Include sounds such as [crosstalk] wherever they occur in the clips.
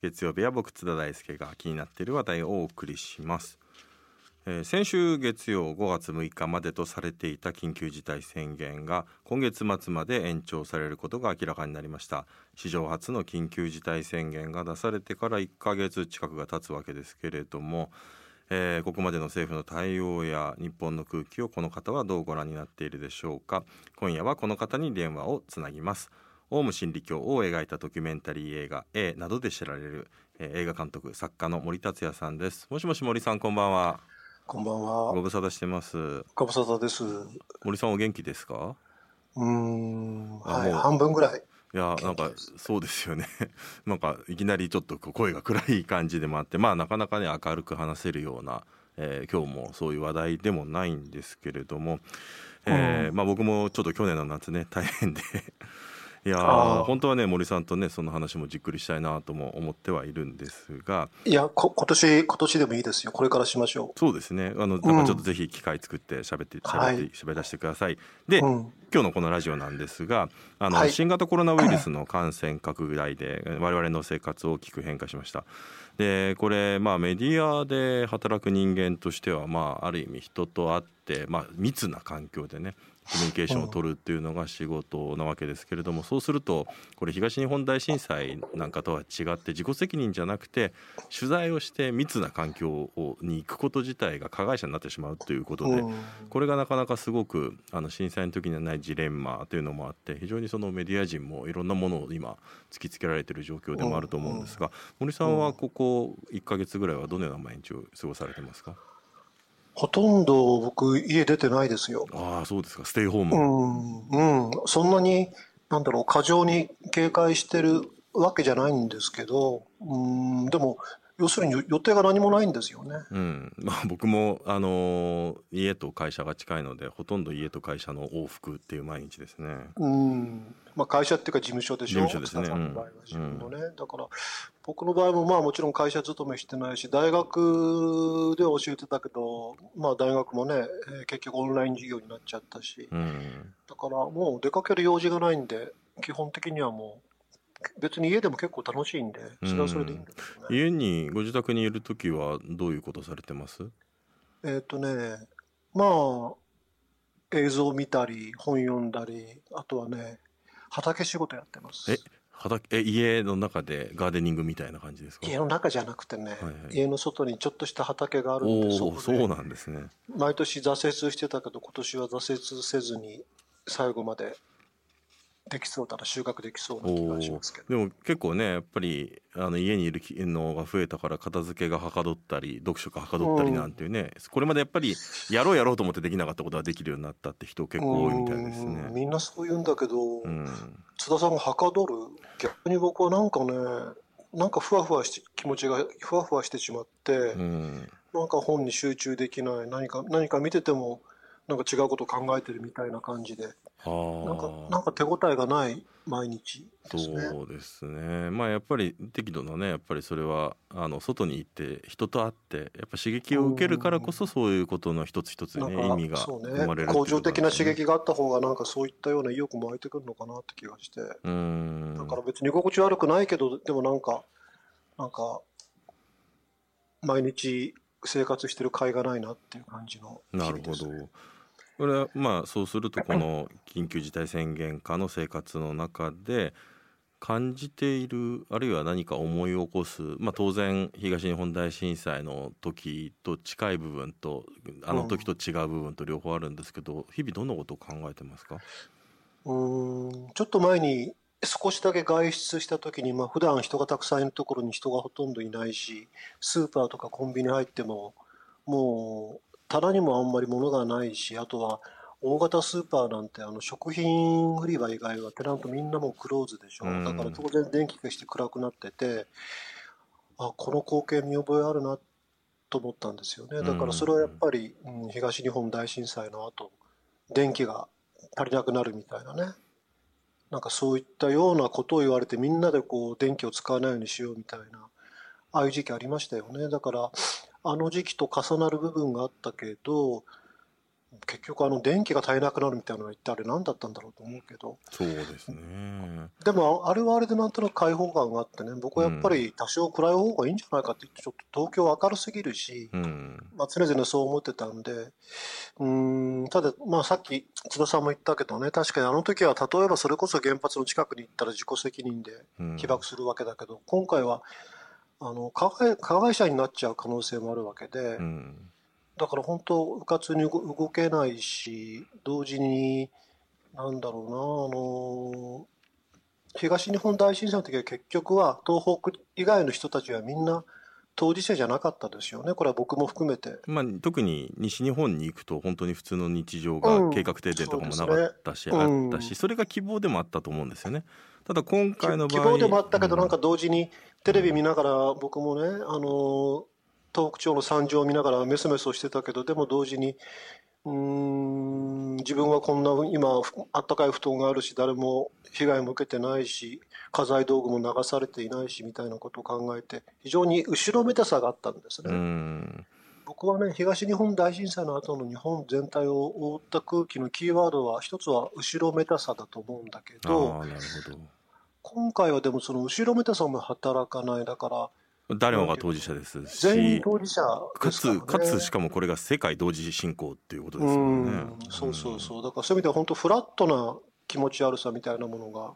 月曜日は僕津田大輔が気になっている話題をお送りします、えー先週月曜5月6日までとされていた緊急事態宣言が今月末まで延長されることが明らかになりました。史上初の緊急事態宣言が出されてから1ヶ月近くが経つわけですけれども、えーここまでの政府の対応や日本の空気をこの方はどうご覧になっているでしょうか。今夜はこの方に電話をつなぎます。オウム真理教を描いたドキュメンタリー映画 A などで知られる、えー映画監督作家の森達也さんです。もしもし森さんこんばんは。こんばんごは。無沙汰してます。ご無沙汰です。う森さんお元気ですか？ーん、はい、半分ぐらい。いやなんかそうですよね。[laughs] なんかいきなりちょっと声が暗い感じでもあってまあなかなかね明るく話せるような、えー今日もそういう話題でもないんですけれども、えーまあ僕もちょっと去年の夏ね大変で [laughs] いや本当はね森さんとねその話もじっくりしたいなとも思ってはいるんですがいや、こ今年、今年でもいいですよ。これからしましょそうですねあのなんかちょっとぜひ機会作って喋って喋はいって喋らせてください。で、う。うん。今日のこのラジオなんですがあの、はい新型コロナウイルスの感染拡大で [clears throat] 我々の生活を大きく変化しましたでこれまあメディアで働く人間としてはまあある意味人と会って、まあ、密な環境でねコミュニケーションを取るっていうのが仕事なわけですけれどもそうするとこれ東日本大震災なんかとは違って自己責任じゃなくて取材をして密な環境をに行くこと自体が加害者になってしまうということで、うん。これがなかなかすごくあの震災の時にはないジレンマというのもあって非常にそのメディア人もいろんなものを今突きつけられている状況でもあると思うんですが森さんはここ1ヶ月ぐらいはどのような毎日を過ごされてますか？ほとんど僕、家出てないですよ。ああそうですかステイホーうム、ん、うん。そんなに、なんだろう、過剰に警戒してるわけじゃないんですけど、うん、でも、要するに予定が何もないんですよね。うんまあ、僕も、あのー家と会社が近いのでほとんど家と会社の往復っていう毎日ですね。うん。まあ会社っていうか事務所でしょ？事務所ですね津田さん自分のね。だから、僕の場合もまあもちろん会社勤めしてないし、大学では教えてたけど、まあ大学もね、えー結局オンライン授業になっちゃったし、うんだからもう出かける用事がないんで、基本的にはもう、別に家でも結構楽しいんで、それはそれでいいんだけどね。家にご自宅にいる時はどういうことされてます？えっ、とね、まあ、映像見たり、本読んだり、あとはね、畑仕事やってます。え畑え家の中でガーデニングみたいな感じですか？家の中じゃなくてね、はいはい。家の外にちょっとした畑があるんで、おおそうなんですね。毎年挫折してたけど、今年は挫折せずに最後までできそうだな、収穫できそうな気がしますけど。でも結構ねやっぱりあの家にいるのが増えたから片付けがはかどったり読書がはかどったりなんていうね、これまでやっぱりやろうやろうと思ってできなかったことができるようになったって人結構多いみたいですうん。ね。みんなそう言うんだけど、うん、津田さんがはかどる逆に僕はなんかねなんかふわふわして気持ちがふわふわしてしまって、うん、なんか本に集中できない何か何か見ててもなんか違うこと考えてるみたいな感じで。あなんかあなんか手応えがない毎日ですね。そうですね。まあやっぱり適度なねやっぱりそれはあの外に行って人と会ってやっぱ刺激を受けるからこそそういうことの一つ一つにね意味が生まれるね、向上的な刺激激があった方がなんかそういったような意欲も湧いてくるのかなって気がして。うん。だから別に居心地悪くないけどでもなんかなんか毎日生活してる甲斐がないなっていう感じの日なるほど。々ですね。これはまあそうするとこの緊急事態宣言下の生活の中で感じているあるいは何か思い起こす、まあ、当然東日本大震災の時と近い部分とあの時と違う部分と両方あるんですけど日々どんなことを考えてますか？うんちょっと前に少しだけ外出した時に、まあ普段人がたくさんいるところに人がほとんどいないしスーパーとかコンビニ入ってももう棚にもあんまり物がないしあとは大型スーパーなんてあの食品売り場以外はテナントみんなもうクローズでしょ。うん。だから当然電気消して暗くなっててあこの光景見覚えあるなと思ったんですよね。だからそれはやっぱり、うん、東日本大震災の後電気が足りなくなるみたいなね。なんかそういったようなことを言われてみんなでこう電気を使わないようにしようみたいなああいう時期ありましたよね。だからあの時期と重なる部分があったけどう結局あの電気が足りなくなるみたいなのは一体あれ何だったんだろうと思うけど。そうですね。でもあれはあれでなんとなく開放感があってね僕はやっぱり多少暗い方がいいんじゃないかって言ってちょっと東京明るすぎるし、うん。まあ、常々そう思ってたんでうんただ、まあ、さっき津田さんも言ったけどね確かにあの時は例えばそれこそ原発の近くに行ったら自己責任でうん。被爆するわけだけど、今回はあの加害加害者になっちゃう可能性もあるわけで。うんだから本当、うかつに動動けないし、同時に、なんだろうな、あの、東日本大震災の時は結局は東北以外の人たちはみんな当事者じゃなかったですよね。これは僕も含めて。まあ、特に西日本に行くと本当に普通の日常うんが計画停電とかもなかったし、そうですねあったしそれが希望でもあったと思うんですよね。ただ今回の場合希望でもあったけど、うんなんか同時にテレビ見ながら僕もね、あの、東北町の惨状を見ながらメソメソしてたけど、でも同時に、うーん、自分はこんな今、ふあったかい布団があるし、誰も被害も受けてないし、家財道具も流されていないしみたいなことを考えて、非常に後ろめたさがあったんですね。うん僕はね、東日本大震災の後の日本全体を覆った空気のキーワードは、一つは後ろめたさだと思うんだけど、ああなるほど今回はでもその後ろめたさも働かない、だから、誰もが当事者ですし。全員当事者かですかつかつしかもこれが世界同時進行っていうことですうよね。ん。そうそうそう、だからそういう意味では本当、フラットな気持ち悪さみたいなものが、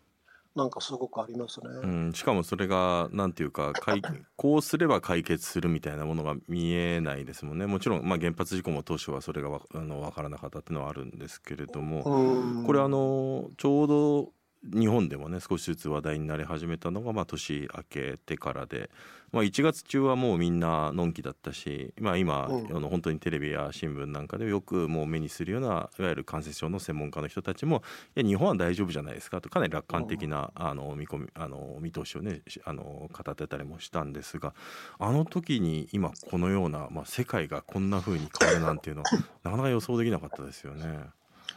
なんかすごくありますね。うん、しかもそれがなんていうか解 [laughs] こうすれば解決するみたいなものが見えないですもんね。もちろん、まあ、原発事故も当初はそれがわあの分からなかったっていうのはあるんですけれども、うん。これあのちょうど日本でもね少しずつ話題になり始めたのが、まあ、年明けてからで、まあ、1月中はもうみんなのんきだったし、まあ、今、うんあの本当にテレビや新聞なんかでよくもう目にするようないわゆる感染症の専門家の人たちもいや日本は大丈夫じゃないですかとかなり楽観的な、あの見込みあの見通しをねしあの語ってたりもしたんですがあの時に今このような、まあ、世界がこんな風に変わるなんていうのはなかなか予想できなかったですよね。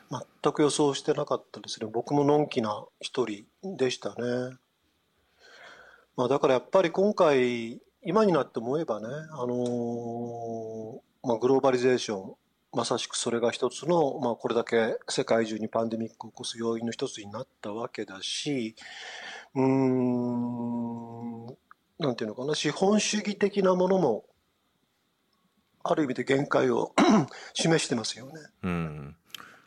全く予想してなかったですね。僕ものんきな一人でしたね。まあ、だからやっぱり今回、今になって思えばね、あのーまあ、グローバリゼーション、まさしくそれが一つの、まあ、これだけ世界中にパンデミックを起こす要因の一つになったわけだし、うん、なんていうのかな、資本主義的なものも、ある意味で限界を [coughs] 示してますよね。うん、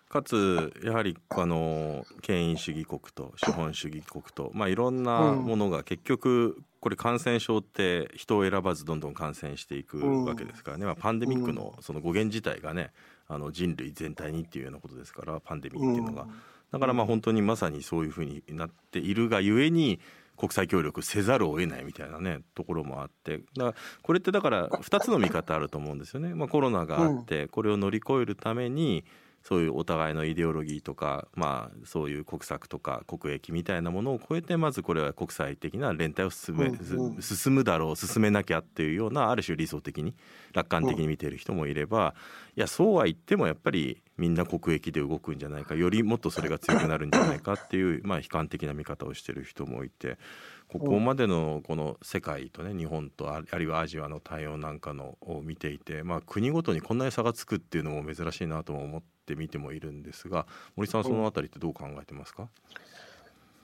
かつやはりあの権威主義国と資本主義国と、まあ、いろんなものが結局これ感染症って人を選ばずどんどん感染していくわけですからね、まあ、パンデミックのその語源自体がねあの人類全体にっていうようなことですからパンデミックっていうのが。だからまあ本当にまさにそういうふうになっているがゆえに国際協力せざるを得ないみたいなねところもあって。だからこれってだから2つの見方あると思うんですよね。まあ、コロナがあってこれを乗り越えるためにそういうお互いのイデオロギーとか、まあ、そういう国策とか国益みたいなものを超えてまずこれは国際的な連帯を進め、進むだろう進めなきゃっていうようなある種理想的に楽観的に見ている人もいれば、いやそうは言ってもやっぱりみんな国益で動くんじゃないかよりもっとそれが強くなるんじゃないかっていう、まあ、悲観的な見方をしてる人もいてここまでのこの世界とね日本とああるいはアジアの対応なんかのを見ていて、まあ、国ごとにこんなに差がつくっていうのも珍しいなとも思って見てもいるんですが森さんはそのあたりってどう考えてますか、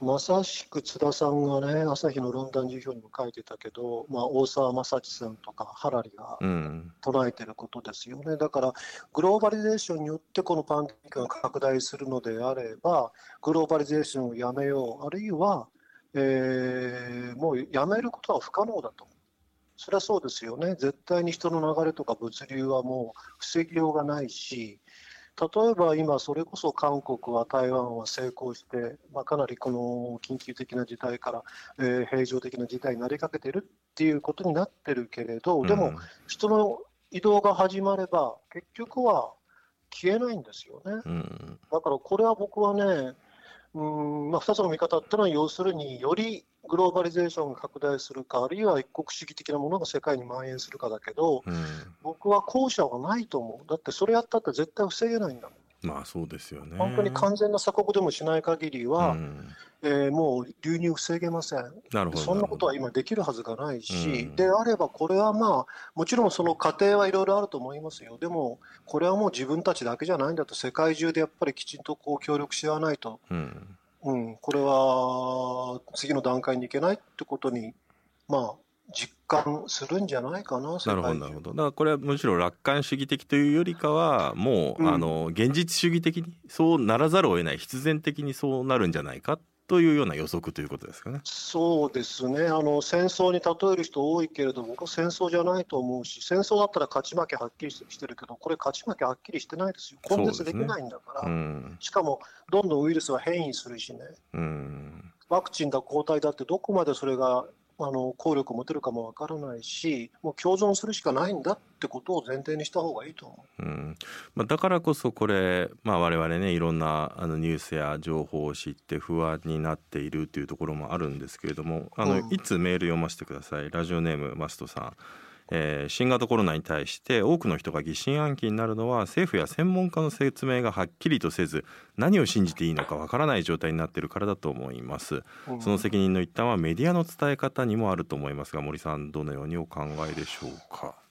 まさしく津田さんがね、朝日の論壇授業にも書いてたけど、まあ、大沢正知さんとかハラリがうん唱えてることですよね。だから、グローバリゼーションによってこのパンデミックが拡大するのであれば、グローバリゼーションをやめよう、あるいは、えーもうやめることは不可能だと。それはそうですよね。絶対に人の流れとか物流はもう防ぎようがないし、例えば今、それこそ韓国は台湾は成功して、まあ、かなりこの緊急的な事態から、えー平常的な事態になりかけてるっていうことになってるけれど、でも、人の移動が始まれば、結局は消えないんですよね。うんだからこれは僕はね、うーんまあ、2つの見方っていうのは、要するによりグローバリゼーションが拡大するか、あるいは一国主義的なものが世界に蔓延するかだけど、うん僕は後者はないと思う。だってそれやったって絶対防げないんだもん。まあそうですよね。本当に完全な鎖国でもしない限りは、うんえーもう流入防げません。なるほど。そんなことは今できるはずがないし、うんであればこれはまあ、もちろんその過程はいろいろあると思いますよ。でも、これはもう自分たちだけじゃないんだと、世界中でやっぱりきちんとこう協力し合わないと、うん。うん、これは次の段階に行けないってことに、まあ、実感するんじゃないかな、世なるほどなるほど。だからこれはむしろ楽観主義的というよりかはもう、うんあの現実主義的にそうならざるを得ない必然的にそうなるんじゃないかというような予測ということですかね。そうですねあの、戦争に例える人多いけれど、僕は戦争じゃないと思うし、戦争だったら勝ち負けはっきりしてるけど、これ、勝ち負けはっきりしてないですよ、根絶できないんだから、うん。しかもどんどんウイルスは変異するしね、うん。ワクチンだ、抗体だって、どこまでそれがあの効力を持てるかもわからないし、もう共存するしかないんだってことを前提にした方がいいと思う。うん。まあ、だからこそこれ、まあ、我々ねいろんなあのニュースや情報を知って不安になっているというところもあるんですけれどもあの、うん。いつメール読ませてください。ラジオネームマストさん、えー新型コロナに対して多くの人が疑心暗鬼になるのは政府や専門家の説明がはっきりとせず何を信じていいのかわからない状態になっているからだと思います。うん。その責任の一端はメディアの伝え方にもあると思いますが森さんどのようにお考えでしょうか？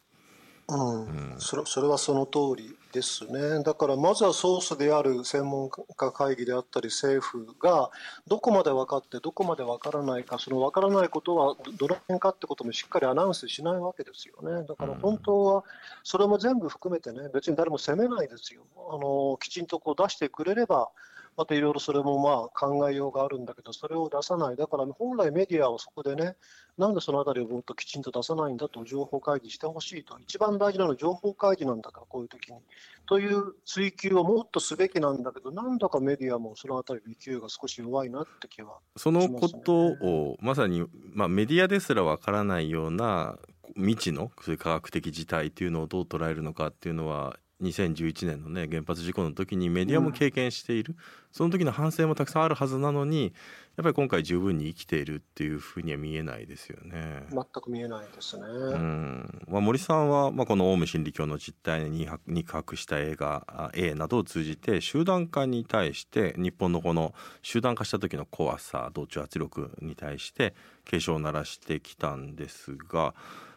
うん。それそれはその通りですね、だからまずはソースである専門家会議であったり、政府がどこまで分かって、どこまで分からないか、その分からないことはどどの辺かってこともしっかりアナウンスしないわけですよね、だから本当はそれも全部含めてね、別に誰も責めないですよ、あのきちんとこう出してくれれば、またいろいろそれもまあ考えようがあるんだけど、それを出さない、だから本来メディアはそこでね、なんでそのあたりをもっときちんと出さないんだと情報開示してほしいと、一番大事なのは情報開示なんだから、こういう時に。という追及をもっとすべきなんだけど、なんだかメディアもそのあたりの勢いが少し弱いなって気は。そのことをまさに、まあ、メディアですらわからないような未知の科学的事態というのをどう捉えるのかっていうのは2011年のね原発事故の時にメディアも経験している、その時の反省もたくさんあるはずなのにやっぱり今回十分に生きているっていうふうには見えないですよね。全く見えないですね。うんまあ、森さんは、まあ、このオウム真理教の実態に肉薄した映画あ A などを通じて集団化に対して日本のこの集団化した時の怖さ同調圧力に対して警鐘を鳴らしてきたんですが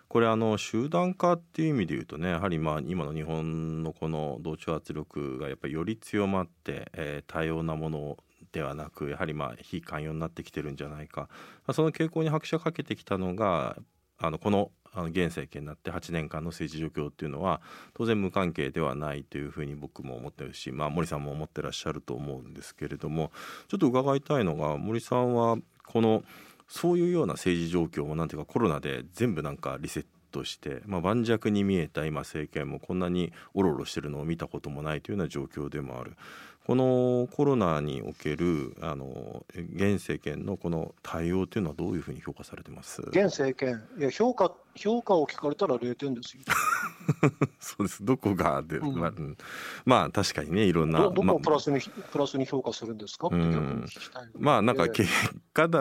これあの集団化っていう意味で言うとねやはりまあ今の日本のこの同調圧力がやっぱりより強まって、えー多様なものではなくやはりまあ非寛容になってきてるんじゃないか、その傾向に拍車かけてきたのがあのこのあの現政権になって8年間の政治状況っていうのは当然無関係ではないというふうに僕も思ってるし、まあ、森さんも思ってらっしゃると思うんですけれどもちょっと伺いたいのが森さんはこのそういうような政治状況もなんていうかコロナで全部なんかリセットして、まあ、盤石に見えた今政権もこんなにおろおろしてるのを見たこともないというような状況でもある。このコロナにおけるあの現政権のこの対応というのはどういうふうに評価されてます？現政権、いや評価、評価を聞かれたら0点ですよ。[laughs] そうです。どこがで、うん。まあうん。まあ確かにねいろんなどどこまをプラスに、プラスに評価するんですかって聞きたいまあなんかえ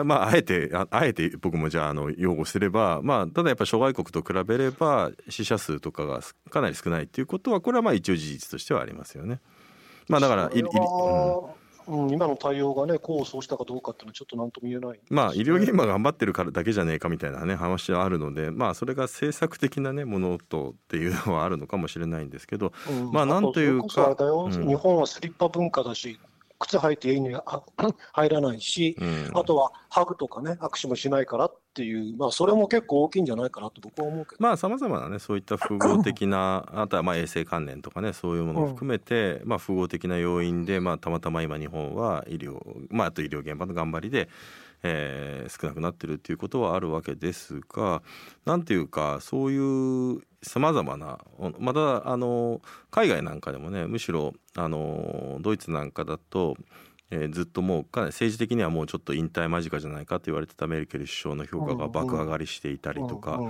まあ、あえてああえて僕もじゃああの擁護すれば、まあ、ただやっぱ諸外国と比べれば死者数とかがすかなり少ないっていうことはこれはまあ一応事実としてはありますよね。まあだからいいうん、今の対応がね、功を奏したかどうかっていうのはちょっとなんとも言えない、まあ医療現場が頑張ってるからだけじゃねえかみたいなね話はあるのでまあそれが政策的なねものとっていうのはあるのかもしれないんですけどうん。まあなんというか日本はスリッパ文化だし、靴履いて家にあ [coughs] 入らないし、うんあとはハグとかね、握手もしないからっていう、まあ、それも結構大きいんじゃないかなと僕は思うけど。まあさまざまなねそういった複合的な [coughs] あとはまあ衛生関連とかねそういうものを含めて、まあ複合的な要因で、まあ、たまたま今日本は医療、まあ、あと医療現場の頑張りで、えー少なくなってるっていうことはあるわけですが何ていうかそういうさまざまなまたあの海外なんかでもねむしろあのドイツなんかだとえーずっともうかなり政治的にはもうちょっと引退間近じゃないかと言われてたメルケル首相の評価が爆上がりしていたりとか、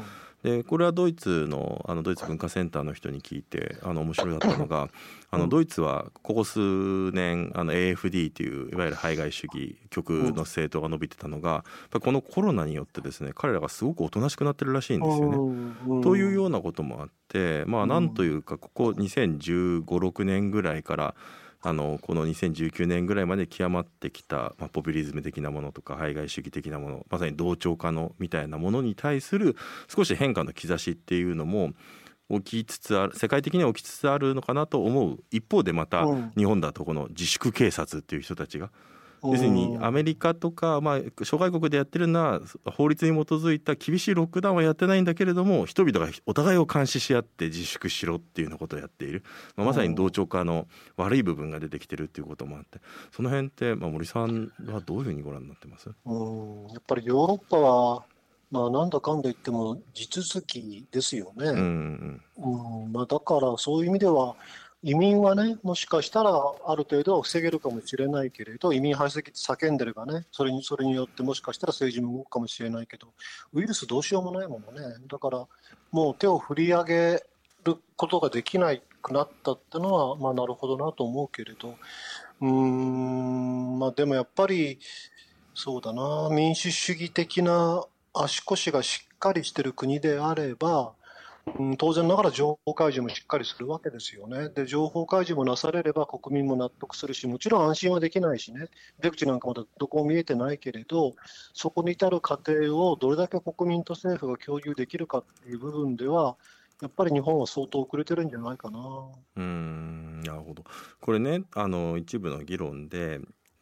でこれはドイツのあのドイツ文化センターの人に聞いてあの面白かったのが [coughs] あのドイツはここ数年あの AFD っていういわゆる排外主義極の政党が伸びてたのがやっぱりこのコロナによってですね彼らがすごくおとなしくなってるらしいんですよね。うん。というようなこともあってまあうん。なんというかここ2 0 1 5 6年ぐらいからあのこの2019年ぐらいまで極まってきた、まあ、ポピュリズム的なものとか排外主義的なものまさに同調化のみたいなものに対する少し変化の兆しっていうのも起きつつある世界的には起きつつあるのかなと思う。一方でまた日本だとこの自粛警察っていう人たちが要するにアメリカとか、まあ、諸外国でやってるのは法律に基づいた厳しいロックダウンはやってないんだけれども人々がお互いを監視し合って自粛しろっていうようなことをやっている、まあ、まさに同調化の悪い部分が出てきてるっていうこともあって。その辺って、まあ、森さんはどういうふうにご覧になってます？うんやっぱりヨーロッパはまあ、なんだかんだ言っても地続きですよね。うん、うん、まあ、だからそういう意味では移民はね、もしかしたらある程度は防げるかもしれないけれど、移民排斥って叫んでればね、それにそれによってもしかしたら政治も動くかもしれないけど、ウイルスどうしようもないものね、だからもう手を振り上げることができなくなったってのは、まあ、なるほどなと思うけれど、うん、まあ、でもやっぱり、そうだな、民主主義的な足腰がしっかりしてる国であれば、うん、当然ながら情報開示もしっかりするわけですよね。で、情報開示もなされれば国民も納得するし、もちろん安心はできないしね、出口なんかまだどこも見えてないけれど、そこに至る過程をどれだけ国民と政府が共有できるかっていう部分では、やっぱり日本は相当遅れてるんじゃないかな。うんなるほどこれねあの一部の議論で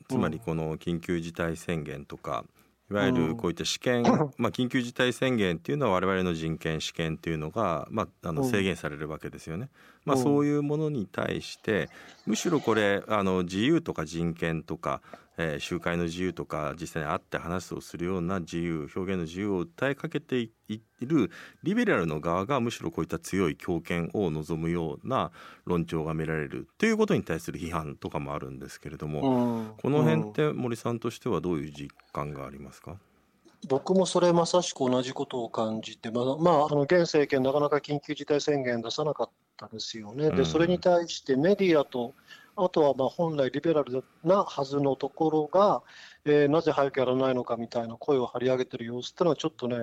つまりこの緊急事態宣言とか、いわゆるこういった試験、[laughs] まあ、緊急事態宣言っていうのは我々の人権試験っていうのが、まあ、あの制限されるわけですよね。まあ、そういうものに対してむしろこれあの自由とか人権とか、えー、集会の自由とか実際に会って話をするような自由表現の自由を訴えかけているリベラルの側がむしろこういった強い強権を望むような論調が見られるということに対する批判とかもあるんですけれども、この辺って森さんとしてはどういう実感がありますか？僕もそれまさしく同じことを感じて、まあ、まあ、あの現政権、なかなか緊急事態宣言出さなかったですよね、でそれに対してメディアと、あとはまあ本来リベラルなはずのところが、えー、なぜ早くやらないのかみたいな声を張り上げてる様子っていうのは、ちょっとね、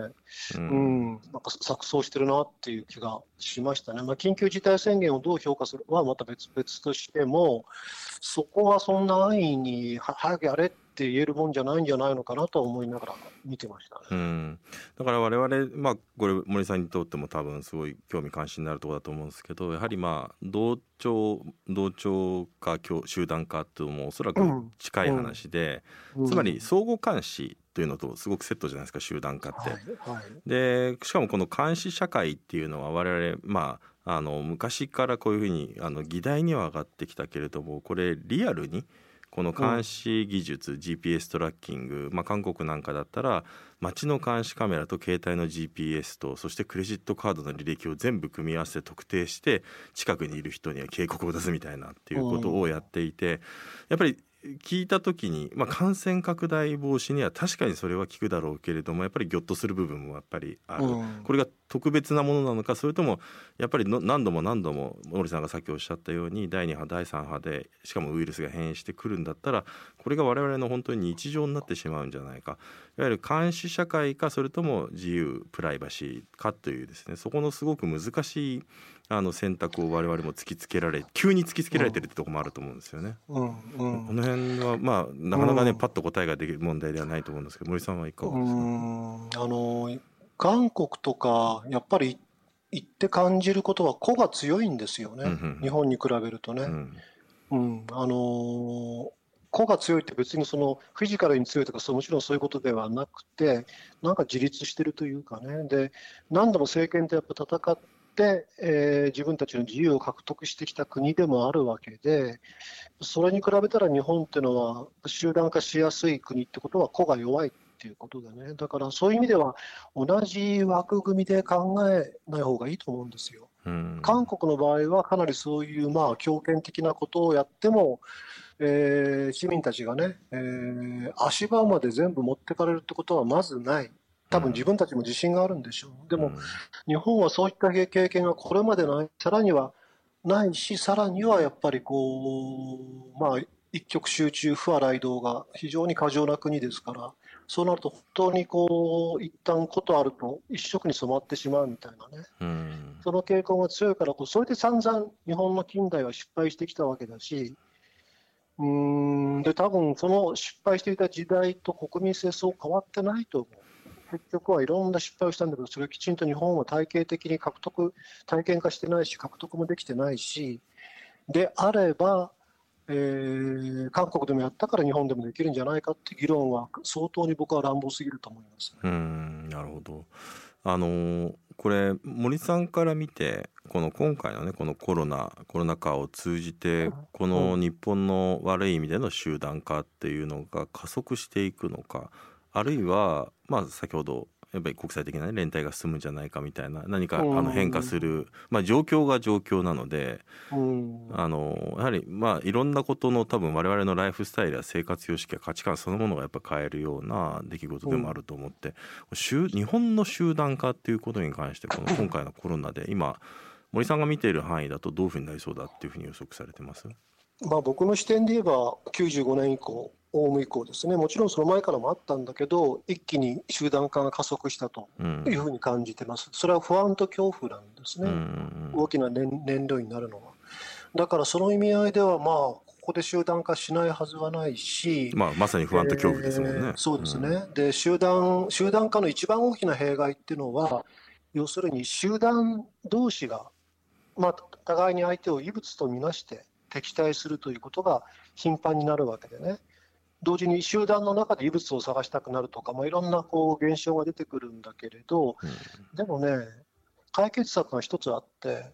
うん、うんなんか錯綜してるなっていう気がしましたね。まあ、緊急事態宣言をどう評価するはまた別々としても、そこはそんな安易に早くやれって言えるもんじゃないんじゃないのかなと思いながら見てましたね。うん、だから我々まあこれ森さんにとっても多分すごい興味関心になるところだと思うんですけどやはりまあ同調同調か集団化っていうのもおそらく近い話で、うんうん、つまり相互監視というのとすごくセットじゃないですか集団化って。はいはい、でしかもこの監視社会っていうのは我々まああの昔からこういうふうにあの議題には上がってきたけれどもこれリアルにこの監視技術、うん、GPS トラッキング、まあ、韓国なんかだったら街の監視カメラと携帯の GPS とそしてクレジットカードの履歴を全部組み合わせて特定して近くにいる人には警告を出すみたいなっていうことをやっていてやっぱり聞いた時に、まあ、感染拡大防止には確かにそれは効くだろうけれどもやっぱりぎょっとする部分もやっぱりある、うん、これが特別なものなのかそれともやっぱり何度も何度も森さんがさっきおっしゃったように第2波第3波でしかもウイルスが変異してくるんだったらこれが我々の本当に日常になってしまうんじゃないか。いわゆる監視社会かそれとも自由プライバシーかというですねそこのすごく難しいあの選択を我々も突きつけられ急に突きつけられてるってとこもあると思うんですよね。うんうん、この辺はまあなかなかね、うん、パッと答えができる問題ではないと思うんですけど森さんはいかがですか？あの韓国とかやっぱり行って感じることは個が強いんですよね、うんうん、日本に比べるとね。うん、うん、あのー個が強いって別にそのフィジカルに強いとかそうもちろんそういうことではなくてなんか自立してるというかね。で何度も政権とやっぱ戦っ、えー、自分たちの自由を獲得してきた国でもあるわけで、それに比べたら日本っていうのは、集団化しやすい国ってことは、個が弱いっていうことだね、だからそういう意味では、同じ枠組みで考えない方がいいと思うんですよ。韓国の場合は、かなりそういうまあ強権的なことをやっても、えー、市民たちがね、えー、足場まで全部持ってかれるってことはまずない。多分自分たちも自信があるんでしょう。でも、日本はそういった経験がこれまでない、さらにはないし、さらにはやっぱりこう、まあ、一極集中、不和雷道が非常に過剰な国ですから、そうなると本当にこう、一旦ことあると一色に染まってしまうみたいなね。うん、その傾向が強いからこう、それで散々日本の近代は失敗してきたわけだし、うんで多分その失敗していた時代と国民性そう変わってないと思う。結局はいろんな失敗をしたんだけど、それをきちんと日本は体系的に獲得、体験化してないし、獲得もできてないし、であれば、えー、韓国でもやったから日本でもできるんじゃないかって議論は相当に僕は乱暴すぎると思います、ね、うんなるほど。あのこれ森さんから見てこの今回のねこのコロナコロナ禍を通じてこの日本の悪い意味での集団化っていうのが加速していくのかあるいはまあ先ほどやっぱり国際的な、ね、連帯が進むんじゃないかみたいな何かあの変化する、まあ、状況が状況なのであのやはりまあいろんなことの多分我々のライフスタイルや生活様式や価値観そのものがやっぱ変えるような出来事でもあると思って、日本の集団化っていうことに関してこの今回のコロナで今森さんが見ている範囲だとどういうふうになりそうだっていうふうに予測されてます？まあ僕の視点で言えば95年以降オウム以降ですね、もちろんその前からもあったんだけど、一気に集団化が加速したというふうに感じてます、それは不安と恐怖なんですね、大きな燃燃料になるのは。だからその意味合いでは、まあ、ここで集団化しないはずはないし、まあ、まさに不安と恐怖ですもんね。えー、そうですね、うん、で集団集団化の一番大きな弊害っていうのは、要するに集団同士が、まあ、互いに相手を異物とみなして敵対するということが頻繁になるわけでね。同時に集団の中で異物を探したくなるとか、まあ、いろんなこう現象が出てくるんだけれど、うん、でもね、解決策が一つあって、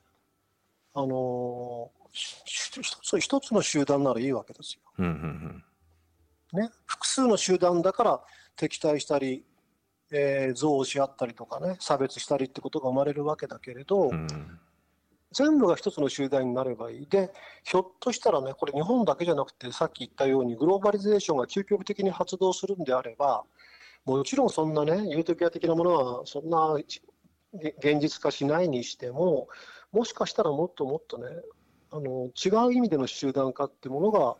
あの一つ一つの集団ならいいわけですよ。うんうんうん、ね、複数の集団だから敵対したり、えー、憎悪し合ったりとかね、差別したりってことが生まれるわけだけれど、うん全部が一つの集団になればいい。で、ひょっとしたらね、これ日本だけじゃなくて、さっき言ったようにグローバリゼーションが究極的に発動するんであれば、もちろんそんなね、ユートピア的なものはそんな現実化しないにしても、もしかしたらもっともっとね、あの違う意味での集団化ってものが、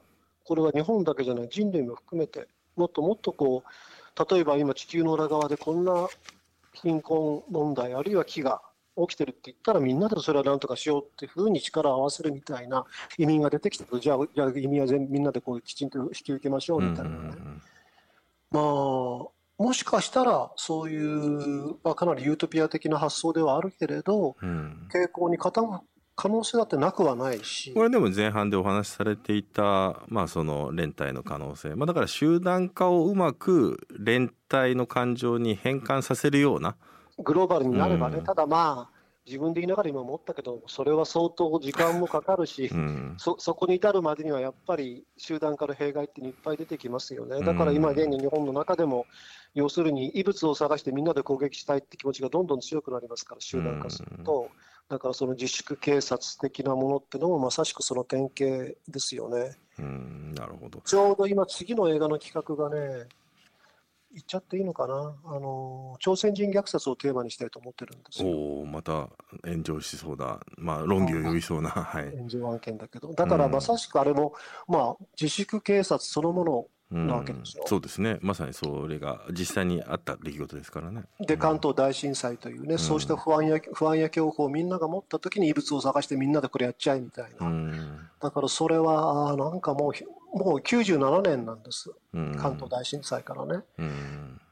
これは日本だけじゃない、人類も含めて、もっともっとこう、例えば今、地球の裏側でこんな貧困問題、あるいは飢餓、起きてるって言ったらみんなでそれはなんとかしようっていうふうに力を合わせるみたいな移民が出てきたと。じゃあじゃあ移民は全みんなでこうきちんと引き受けましょうみたいな。ね、まあもしかしたらそういう、まあ、かなりユートピア的な発想ではあるけれど、うん、傾向に傾く可能性だってなくはないし。これでも前半でお話しされていた、まあ、その連帯の可能性、まあ、だから集団化をうまく連帯の感情に変換させるようなグローバルになればね、うん、ただまあ、自分で言いながら今思ったけど、それは相当時間もかかるし、うん、そそこに至るまでにはやっぱり集団化の弊害っていっぱい出てきますよね。だから今、現に日本の中でも、要するに異物を探してみんなで攻撃したいって気持ちがどんどん強くなりますから、集団化すると。だからその自粛警察的なものってのもまさしくその典型ですよね。うんなるほどちょうど今、次の映画の企画がね、言っちゃっていいのかな、あの朝鮮人虐殺をテーマにしたいと思ってるんですよ。おまた炎上しそうだ、まあ、論議を呼びそうな、はい、炎上案件だけど、だからまさしくあれも、うん、まあ、自粛警察そのものなわけですよ、うん、そうですね、まさにそれが実際にあった出来事ですからね。で、関東大震災というね、うん、そうした不安や不安や恐怖をみんなが持ったときに異物を探してみんなでこれやっちゃえみたいな、うん、だからそれは、なんかもう、もう97年なんです、関東大震災からね。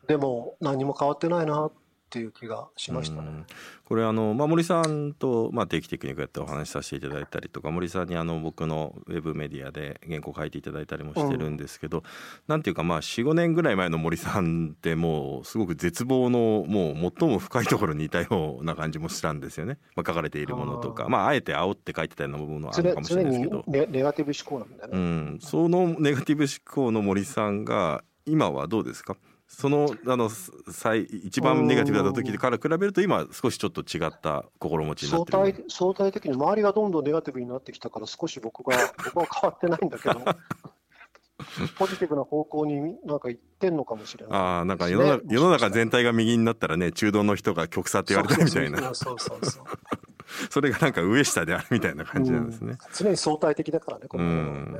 でも、何も変わってないなっっていう気がしましたね。これあの、まあ、森さんと、まあ、定期的にこうやってお話しさせていただいたりとか森さんにあの僕のウェブメディアで原稿書いていただいたりもしてるんですけど、うん、なんていうかまあ45年ぐらい前の森さんってもうすごく絶望のもう最も深いところにいたような感じもしたんですよね、まあ、書かれているものとかまああえて煽って書いてたような部分はあるかもしれないですけど。ネネガティブ思考なんだね、うん、そのネガティブ思考の森さんが今はどうですか？そのあの最一番ネガティブだった時から比べると今少しちょっと違った心持ちになってる相対相対的に周りがどんどんネガティブになってきたから少し僕が [laughs] 僕は変わってないんだけどポジティブな方向になんか行ってんのかもしれない、ね、ああなんか世の中世の中全体が右になったらね中道の人が極左って言われたみたいな。そうそうそう [laughs] それがなんか上下であるみたいな感じなんですね、うん、常に相対的だからねこの、ね、うん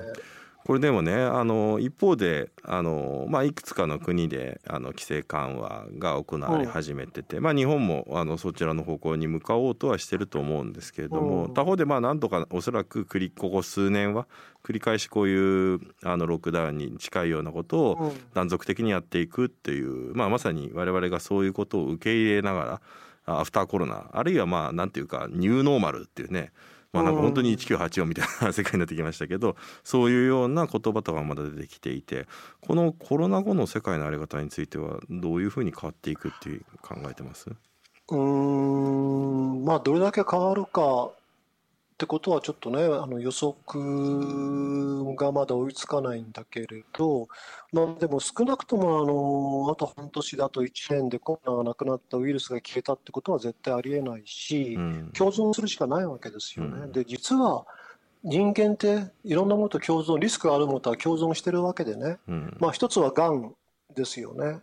これでもねあの一方であの、まあ、いくつかの国であの規制緩和が行われ始めてて、うん、まあ、日本もあのそちらの方向に向かおうとはしてると思うんですけれども、うん、他方でまあ何とかおそらく繰りここ数年は繰り返しこういうあのロックダウンに近いようなことを断続的にやっていくっていう、まあ、まさに我々がそういうことを受け入れながらアフターコロナあるいはまあなんていうかニューノーマルっていうねまあ、なんか本当に1984みたいな [laughs] 世界になってきましたけどそういうような言葉とかまだ出てきていてこのコロナ後の世界の在り方についてはどういうふうに変わっていくって考えてます？うん。まあどれだけ変わるかってことはちょっとね、あの予測がまだ追いつかないんだけれど、まあ、でも少なくともあのあと半年だと1年でコロナがなくなったウイルスが消えたってことは絶対ありえないし、うん、共存するしかないわけですよね。うん、で実は人間っていろんなものと共存リスクがあるものとは共存してるわけでね、うん、まあ一つはがんですよね。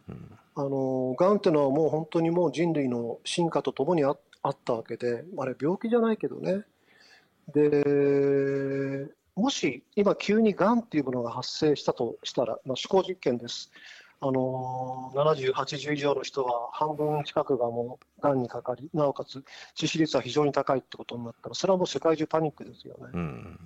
あのがんっていうのはもう本当にもう人類の進化とともにああったわけであれ病気じゃないけどねでもし今急にがんっていうものが発生したとしたら、まあ、思考実験です。あの70、80以上の人は半分近くがもうがんにかかり、なおかつ致死率は非常に高いってことになったら、それはもう世界中パニックですよね。うん、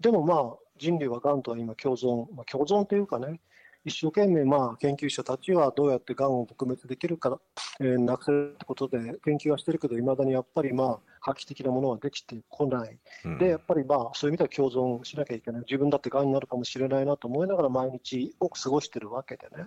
でもまあ、人類はがんとは今共存、まあ、共存というかね、一生懸命まあ研究者たちはどうやってがんを撲滅できるか、えー、なくせるってことで研究はしてるけど、いまだにやっぱりまあ画期的なものはできてこない、うん、でやっぱりまあそういう意味では共存しなきゃいけない、自分だってがんになるかもしれないなと思いながら毎日多く過ごしてるわけでね、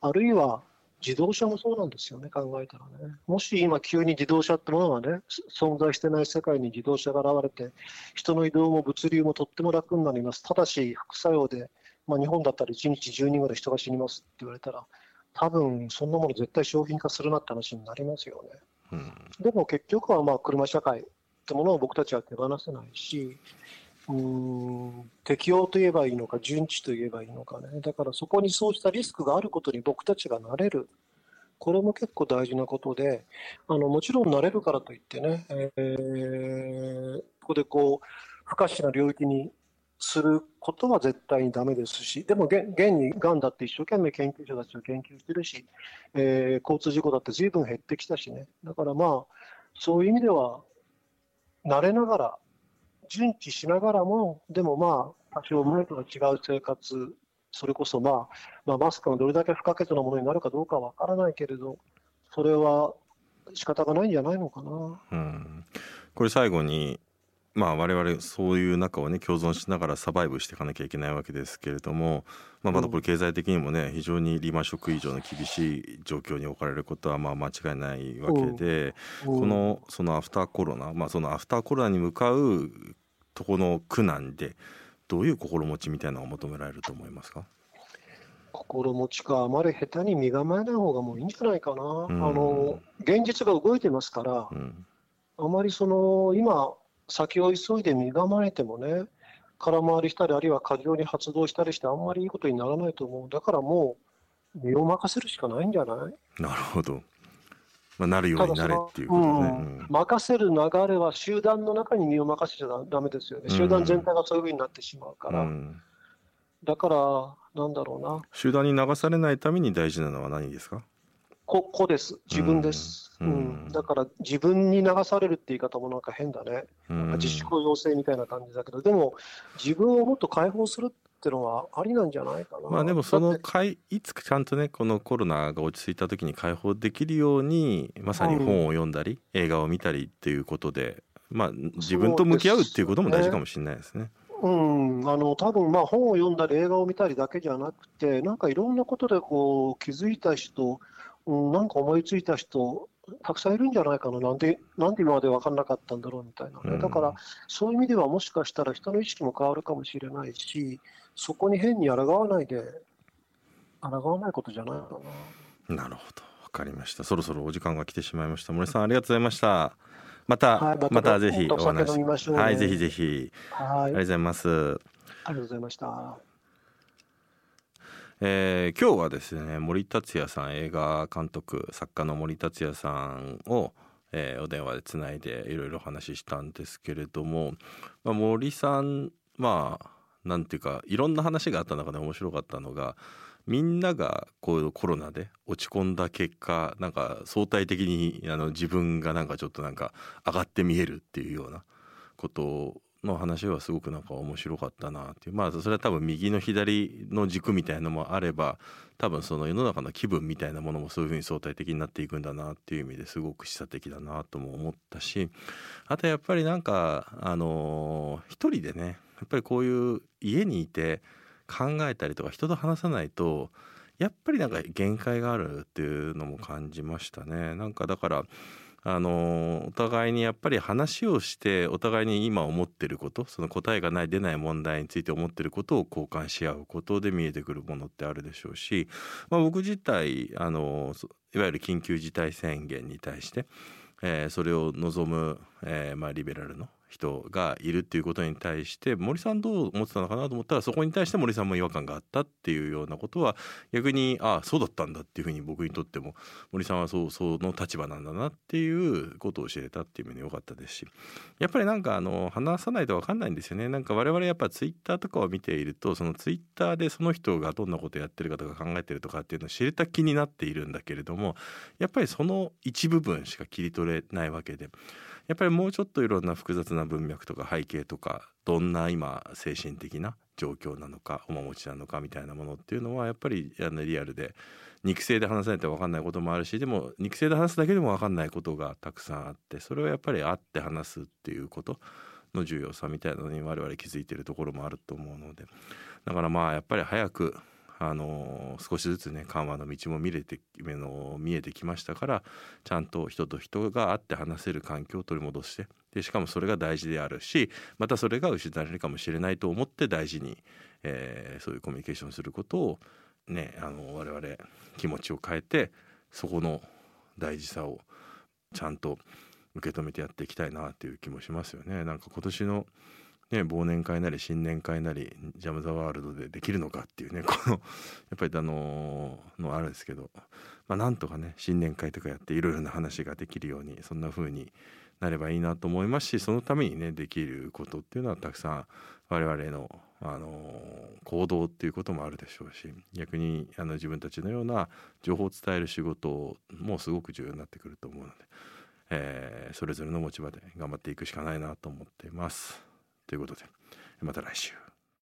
あるいは自動車もそうなんですよね、考えたらね。もし今、急に自動車ってものがね、存在してない世界に自動車が現れて、人の移動も物流もとっても楽になります。ただし、副作用でまあ、日本だったら1日10人ぐらい人が死にますって言われたら、多分そんなもの絶対商品化するなって話になりますよね。うん、でも結局はまあ車社会ってものを僕たちは手放せないし、うん適応といえばいいのか、順次といえばいいのかね、だからそこにそうしたリスクがあることに僕たちがなれる、これも結構大事なことで、あのもちろんなれるからといってね、えー、ここでこう、不可視な領域にすることは絶対にダメですし、でも現にがんだって一生懸命研究者たちは研究してるし、えー、交通事故だって随分減ってきたしね、だからまあ、そういう意味では、慣れながら、順次しながらも、でもまあ、多少前とは違う生活、それこそ、まあ、まあ、マスクがどれだけ不可欠なものになるかどうかわからないけれど、それは仕方がないんじゃないのかな。うん、これ最後にまあ我々そういう中をね共存しながらサバイブしていかなきゃいけないわけですけれども、まあ、まだこれ経済的にもね非常にリーマンショック以上の厳しい状況に置かれることはまあ間違いないわけでこのそのアフターコロナまあそのアフターコロナに向かうとこの苦難でどういう心持ちみたいなのを求められると思いますか？心持ちかあまり下手に身構えない方がもういいんじゃないかな、うん、あの現実が動いてますから、うん、あまりその今先を急いで身構えてもね、空回りしたり、あるいは過剰に発動したりして、あんまりいいことにならないと思う。だからもう、身を任せるしかないんじゃない？なるほど。まあ、なるようになれっていうことね、うん、任せる流れは集団の中に身を任せちゃだめですよね。集団全体がそういうふうになってしまうから。うん、だから、なんだろうな。集団に流されないために大事なのは何ですか？こ、こです。自分です。うん。うん、だから自分に流されるって言い方もなんか変だね。うん、自粛要請みたいな感じだけど、でも自分をもっと解放するってのはありなんじゃないかな。まあでもそのかいいつちゃんとねこのコロナが落ち着いた時に解放できるようにまさに本を読んだり、うん、映画を見たりっていうことで、まあ自分と向き合うっていうことも大事かもしれないですね。うん、あの多分まあ本を読んだり映画を見たりだけじゃなくて、なんかいろんなことでこう気づいた人、うん、なんか思いついた人、たくさんいるんじゃないかな、なんでなんで今まで分からなかったんだろうみたいなね、うん、だからそういう意味では、もしかしたら人の意識も変わるかもしれないし、そこに変に抗わないで、抗わないことじゃないかな。なるほど、分かりました。そろそろお時間が来てしまいました。森さん、ありがとうございました。また、はい、またぜひお話、ね、はい、ぜひぜひ。はい、ありがとうございます。ありがとうございました。えー、今日はですね森達也さん映画監督作家の森達也さんを、えー、お電話でつないでいろいろ話したんですけれども、まあ、森さんまあなんていうかいろんな話があった中で面白かったのがみんながこういうコロナで落ち込んだ結果なんか相対的にあの自分がなんかちょっとなんか上がって見えるっていうようなことをの話はすごくなんか面白かったなっていうまあそれは多分右の左の軸みたいなのもあれば多分その世の中の気分みたいなものもそういうふうに相対的になっていくんだなっていう意味ですごく示唆的だなとも思ったしあとやっぱりなんかあの一人でねやっぱりこういう家にいて考えたりとか人と話さないとやっぱりなんか限界があるっていうのも感じましたね。なんかだからあのお互いにやっぱり話をしてお互いに今思ってることその答えがない出ない問題について思ってることを交換し合うことで見えてくるものってあるでしょうし、まあ、僕自体あのいわゆる緊急事態宣言に対して、えー、それを望む、えーまあ、リベラルの人がいるっていうことに対して森さんどう思ってたのかなと思ったらそこに対して森さんも違和感があったっていうようなことは逆にああそうだったんだっていうふうに僕にとっても森さんはそうその立場なんだなっていうことを知れたっていう意味で良かったですしやっぱりなんかあの話さないと分かんないんですよねなんか我々やっぱツイッターとかを見ているとそのツイッターでその人がどんなことをやってるかとか考えてるとかっていうのを知れた気になっているんだけれどもやっぱりその一部分しか切り取れないわけで。やっぱりもうちょっといろんな複雑な文脈とか背景とかどんな今精神的な状況なのか面持ちなのかみたいなものっていうのはやっぱりあのリアルで肉声で話さないと分かんないこともあるしでも肉声で話すだけでも分かんないことがたくさんあってそれをやっぱり会って話すっていうことの重要さみたいなのに我々気づいてるところもあると思うので。だからまあやっぱり早くあの少しずつね緩和の道も見れて見えてきましたからちゃんと人と人が会って話せる環境を取り戻してでしかもそれが大事であるしまたそれが失われるかもしれないと思って大事に、えー、そういうコミュニケーションすることをねあの我々気持ちを変えてそこの大事さをちゃんと受け止めてやっていきたいなっていう気もしますよね。なんか今年のね、忘年会なり新年会なりジャム・ザ・ワールドでできるのかっていうね [laughs] このやっぱりあののあるんですけど、まあ、なんとかね新年会とかやっていろいろな話ができるようにそんな風になればいいなと思いますしそのためにねできることっていうのはたくさん我々の、あの行動っていうこともあるでしょうし逆にあの自分たちのような情報を伝える仕事もすごく重要になってくると思うので、えー、それぞれの持ち場で頑張っていくしかないなと思っています。ということでまた来週。